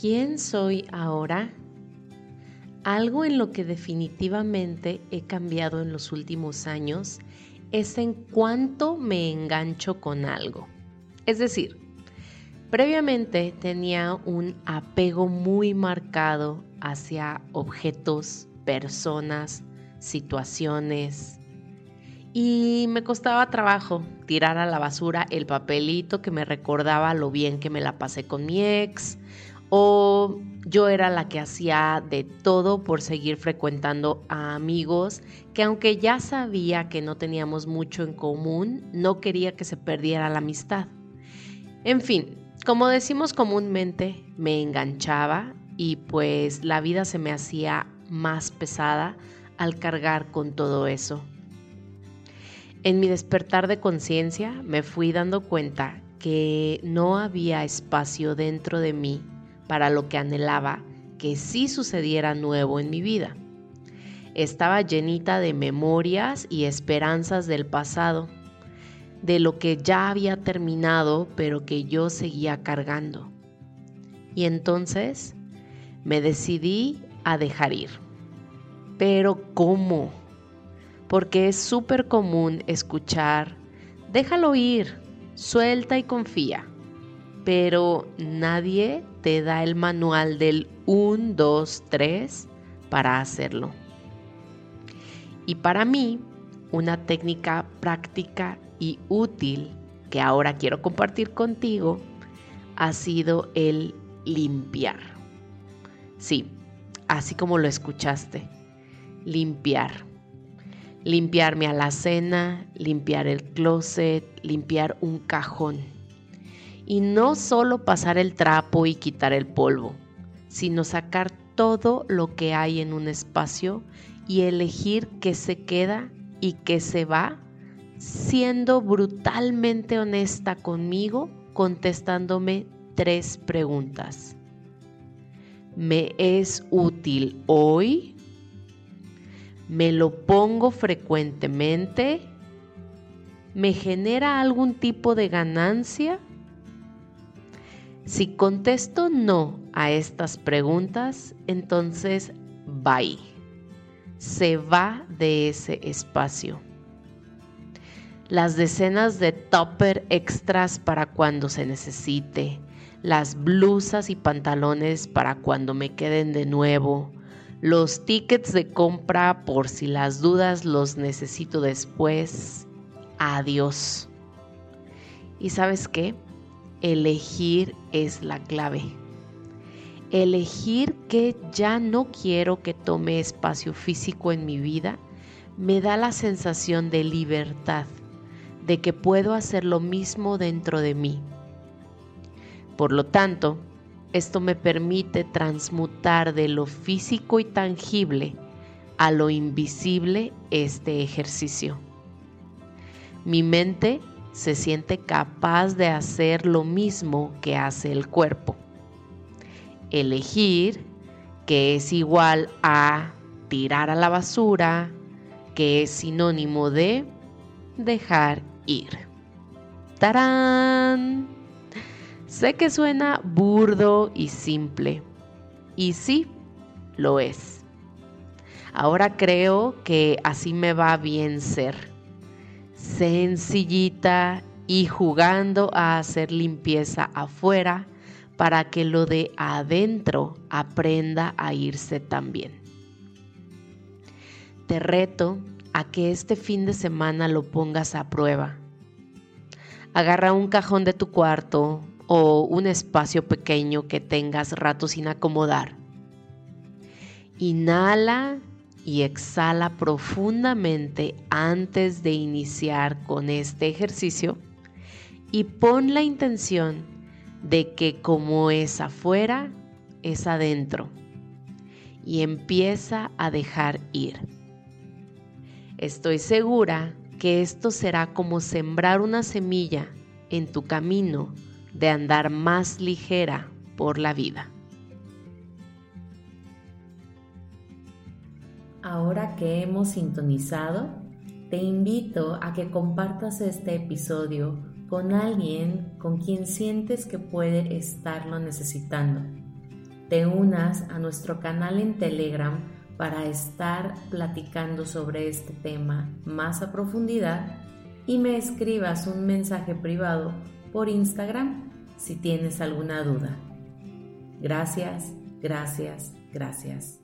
¿Quién soy ahora? Algo en lo que definitivamente he cambiado en los últimos años es en cuánto me engancho con algo. Es decir, previamente tenía un apego muy marcado hacia objetos, personas, situaciones, y me costaba trabajo tirar a la basura el papelito que me recordaba lo bien que me la pasé con mi ex o yo era la que hacía de todo por seguir frecuentando a amigos que aunque ya sabía que no teníamos mucho en común, no quería que se perdiera la amistad. En fin, como decimos comúnmente, me enganchaba y pues la vida se me hacía más pesada al cargar con todo eso. En mi despertar de conciencia me fui dando cuenta que no había espacio dentro de mí para lo que anhelaba que sí sucediera nuevo en mi vida. Estaba llenita de memorias y esperanzas del pasado, de lo que ya había terminado pero que yo seguía cargando. Y entonces me decidí a dejar ir. Pero ¿cómo? porque es súper común escuchar, déjalo ir, suelta y confía, pero nadie te da el manual del 1, 2, 3 para hacerlo. Y para mí, una técnica práctica y útil que ahora quiero compartir contigo ha sido el limpiar. Sí, así como lo escuchaste, limpiar limpiar mi alacena, limpiar el closet, limpiar un cajón. Y no solo pasar el trapo y quitar el polvo, sino sacar todo lo que hay en un espacio y elegir qué se queda y qué se va, siendo brutalmente honesta conmigo, contestándome tres preguntas. ¿Me es útil hoy? me lo pongo frecuentemente, me genera algún tipo de ganancia. Si contesto no a estas preguntas, entonces bye. Se va de ese espacio. Las decenas de topper extras para cuando se necesite, las blusas y pantalones para cuando me queden de nuevo, los tickets de compra por si las dudas los necesito después. Adiós. ¿Y sabes qué? Elegir es la clave. Elegir que ya no quiero que tome espacio físico en mi vida me da la sensación de libertad, de que puedo hacer lo mismo dentro de mí. Por lo tanto, esto me permite transmutar de lo físico y tangible a lo invisible este ejercicio. Mi mente se siente capaz de hacer lo mismo que hace el cuerpo. Elegir, que es igual a tirar a la basura, que es sinónimo de dejar ir. ¡Tarán! Sé que suena burdo y simple, y sí, lo es. Ahora creo que así me va bien ser, sencillita y jugando a hacer limpieza afuera para que lo de adentro aprenda a irse también. Te reto a que este fin de semana lo pongas a prueba. Agarra un cajón de tu cuarto o un espacio pequeño que tengas rato sin acomodar. Inhala y exhala profundamente antes de iniciar con este ejercicio y pon la intención de que como es afuera, es adentro y empieza a dejar ir. Estoy segura que esto será como sembrar una semilla en tu camino de andar más ligera por la vida. Ahora que hemos sintonizado, te invito a que compartas este episodio con alguien con quien sientes que puede estarlo necesitando. te unas a nuestro canal en Telegram para estar platicando sobre este tema más a profundidad y me escribas un mensaje privado por Instagram si tienes alguna duda. Gracias, gracias, gracias.